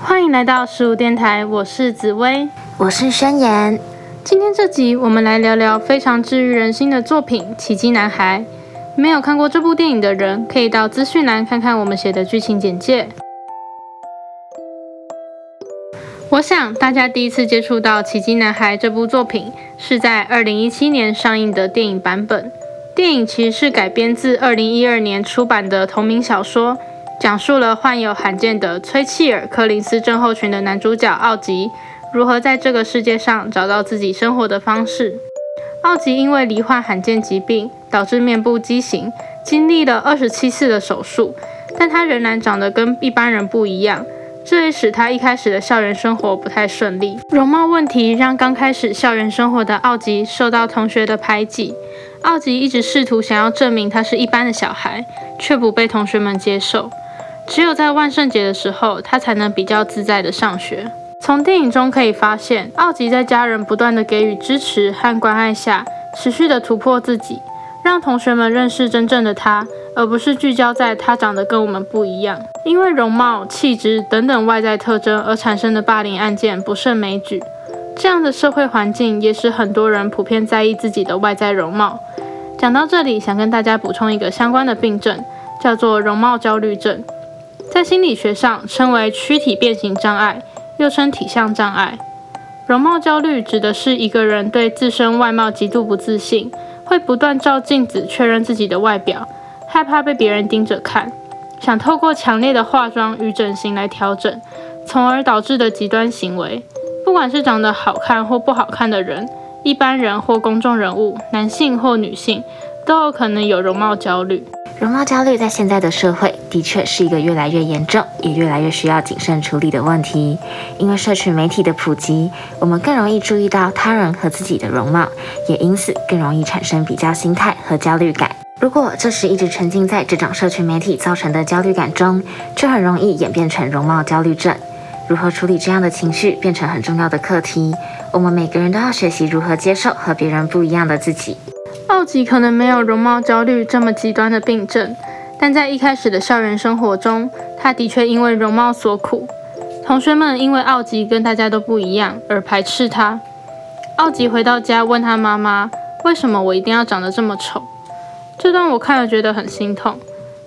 欢迎来到十五电台，我是紫薇，我是宣言。今天这集我们来聊聊非常治愈人心的作品《奇迹男孩》。没有看过这部电影的人，可以到资讯栏看看我们写的剧情简介。我想大家第一次接触到《奇迹男孩》这部作品，是在二零一七年上映的电影版本。电影其实是改编自二零一二年出版的同名小说，讲述了患有罕见的崔契尔柯林斯症候群的男主角奥吉，如何在这个世界上找到自己生活的方式。奥吉因为罹患罕见疾病，导致面部畸形，经历了二十七次的手术，但他仍然长得跟一般人不一样。这也使他一开始的校园生活不太顺利。容貌问题让刚开始校园生活的奥吉受到同学的排挤。奥吉一直试图想要证明他是一般的小孩，却不被同学们接受。只有在万圣节的时候，他才能比较自在的上学。从电影中可以发现，奥吉在家人不断的给予支持和关爱下，持续的突破自己，让同学们认识真正的他。而不是聚焦在他长得跟我们不一样，因为容貌、气质等等外在特征而产生的霸凌案件不胜枚举。这样的社会环境也使很多人普遍在意自己的外在容貌。讲到这里，想跟大家补充一个相关的病症，叫做容貌焦虑症，在心理学上称为躯体变形障碍，又称体相障碍。容貌焦虑指的是一个人对自身外貌极度不自信，会不断照镜子确认自己的外表。害怕被别人盯着看，想透过强烈的化妆与整形来调整，从而导致的极端行为。不管是长得好看或不好看的人，一般人或公众人物，男性或女性，都有可能有容貌焦虑。容貌焦虑在现在的社会的确是一个越来越严重，也越来越需要谨慎处理的问题。因为社群媒体的普及，我们更容易注意到他人和自己的容貌，也因此更容易产生比较心态和焦虑感。如果这时一直沉浸在这种社群媒体造成的焦虑感中，就很容易演变成容貌焦虑症。如何处理这样的情绪，变成很重要的课题。我们每个人都要学习如何接受和别人不一样的自己。奥吉可能没有容貌焦虑这么极端的病症，但在一开始的校园生活中，他的确因为容貌所苦。同学们因为奥吉跟大家都不一样而排斥他。奥吉回到家问他妈妈：“为什么我一定要长得这么丑？”这段我看了觉得很心痛。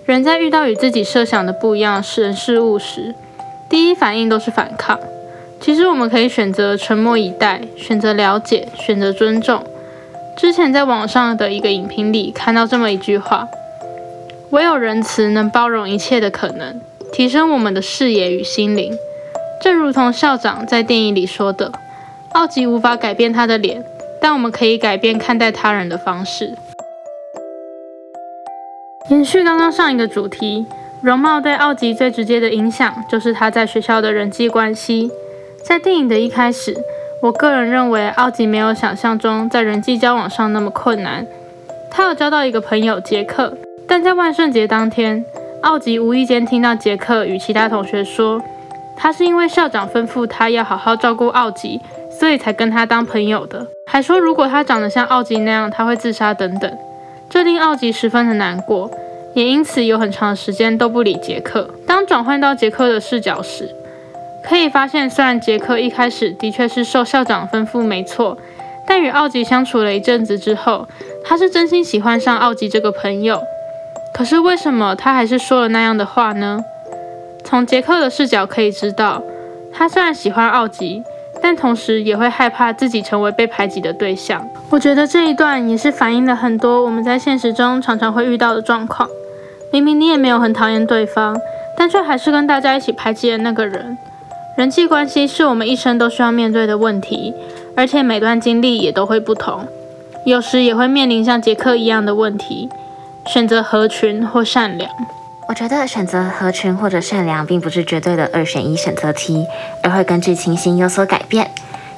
人在遇到与自己设想的不一样的人事物时，第一反应都是反抗。其实我们可以选择沉默以待，选择了解，选择尊重。之前在网上的一个影评里看到这么一句话：唯有仁慈能包容一切的可能，提升我们的视野与心灵。正如同校长在电影里说的：“奥吉无法改变他的脸，但我们可以改变看待他人的方式。”延续刚刚上一个主题，容貌对奥吉最直接的影响就是他在学校的人际关系。在电影的一开始，我个人认为奥吉没有想象中在人际交往上那么困难。他有交到一个朋友杰克，但在万圣节当天，奥吉无意间听到杰克与其他同学说，他是因为校长吩咐他要好好照顾奥吉，所以才跟他当朋友的，还说如果他长得像奥吉那样，他会自杀等等。这令奥吉十分的难过，也因此有很长的时间都不理杰克。当转换到杰克的视角时，可以发现，虽然杰克一开始的确是受校长吩咐没错，但与奥吉相处了一阵子之后，他是真心喜欢上奥吉这个朋友。可是为什么他还是说了那样的话呢？从杰克的视角可以知道，他虽然喜欢奥吉。但同时也会害怕自己成为被排挤的对象。我觉得这一段也是反映了很多我们在现实中常常会遇到的状况。明明你也没有很讨厌对方，但却还是跟大家一起排挤的那个人。人际关系是我们一生都需要面对的问题，而且每段经历也都会不同。有时也会面临像杰克一样的问题，选择合群或善良。我觉得选择合群或者善良并不是绝对的二选一选择题，而会根据情形有所改变。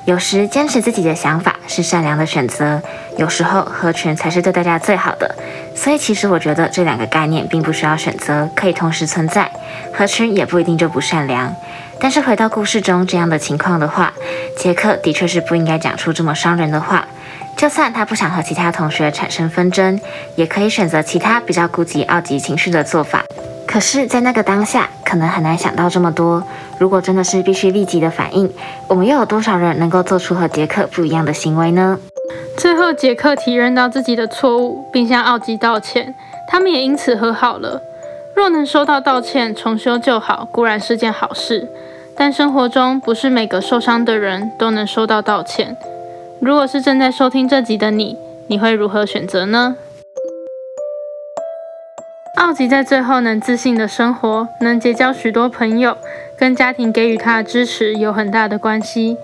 有时坚持自己的想法是善良的选择，有时候合群才是对大家最好的。所以其实我觉得这两个概念并不需要选择，可以同时存在。合群也不一定就不善良。但是回到故事中这样的情况的话，杰克的确是不应该讲出这么伤人的话。就算他不想和其他同学产生纷争，也可以选择其他比较顾及奥吉情绪的做法。可是，在那个当下，可能很难想到这么多。如果真的是必须立即的反应，我们又有多少人能够做出和杰克不一样的行为呢？最后，杰克体认到自己的错误，并向奥吉道歉，他们也因此和好了。若能收到道歉，重修旧好，固然是件好事。但生活中不是每个受伤的人都能收到道歉。如果是正在收听这集的你，你会如何选择呢？奥吉在最后能自信的生活，能结交许多朋友，跟家庭给予他的支持有很大的关系，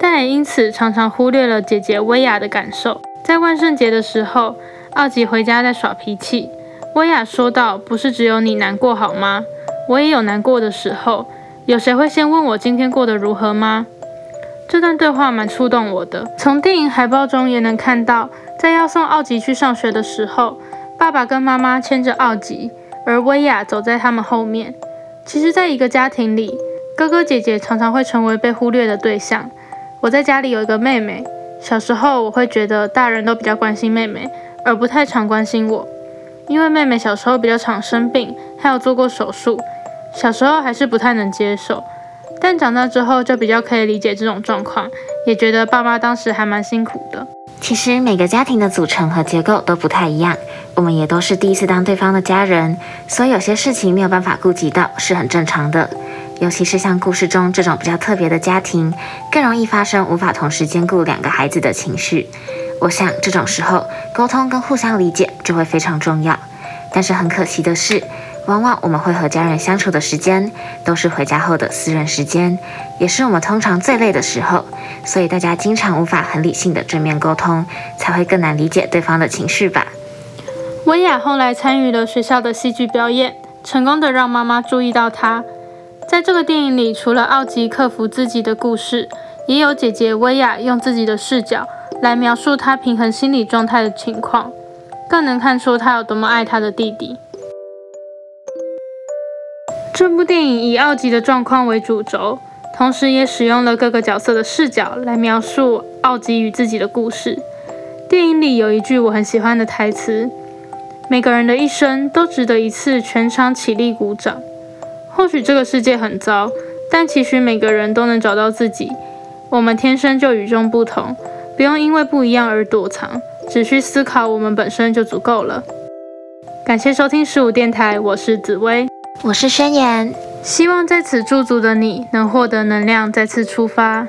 但也因此常常忽略了姐姐薇娅的感受。在万圣节的时候，奥吉回家在耍脾气，薇娅说道：“不是只有你难过好吗？我也有难过的时候。有谁会先问我今天过得如何吗？”这段对话蛮触动我的。从电影海报中也能看到，在要送奥吉去上学的时候。爸爸跟妈妈牵着奥吉，而薇娅走在他们后面。其实，在一个家庭里，哥哥姐姐常常会成为被忽略的对象。我在家里有一个妹妹，小时候我会觉得大人都比较关心妹妹，而不太常关心我，因为妹妹小时候比较常生病，还有做过手术，小时候还是不太能接受。但长大之后就比较可以理解这种状况，也觉得爸妈当时还蛮辛苦的。其实每个家庭的组成和结构都不太一样，我们也都是第一次当对方的家人，所以有些事情没有办法顾及到是很正常的。尤其是像故事中这种比较特别的家庭，更容易发生无法同时兼顾两个孩子的情绪。我想这种时候沟通跟互相理解就会非常重要。但是很可惜的是。往往我们会和家人相处的时间，都是回家后的私人时间，也是我们通常最累的时候，所以大家经常无法很理性的正面沟通，才会更难理解对方的情绪吧。薇娅后来参与了学校的戏剧表演，成功的让妈妈注意到她。在这个电影里，除了奥吉克服自己的故事，也有姐姐薇娅用自己的视角来描述他平衡心理状态的情况，更能看出他有多么爱他的弟弟。这部电影以奥吉的状况为主轴，同时也使用了各个角色的视角来描述奥吉与自己的故事。电影里有一句我很喜欢的台词：“每个人的一生都值得一次全场起立鼓掌。”或许这个世界很糟，但其实每个人都能找到自己。我们天生就与众不同，不用因为不一样而躲藏，只需思考我们本身就足够了。感谢收听十五电台，我是紫薇。我是宣言，希望在此驻足的你能获得能量，再次出发。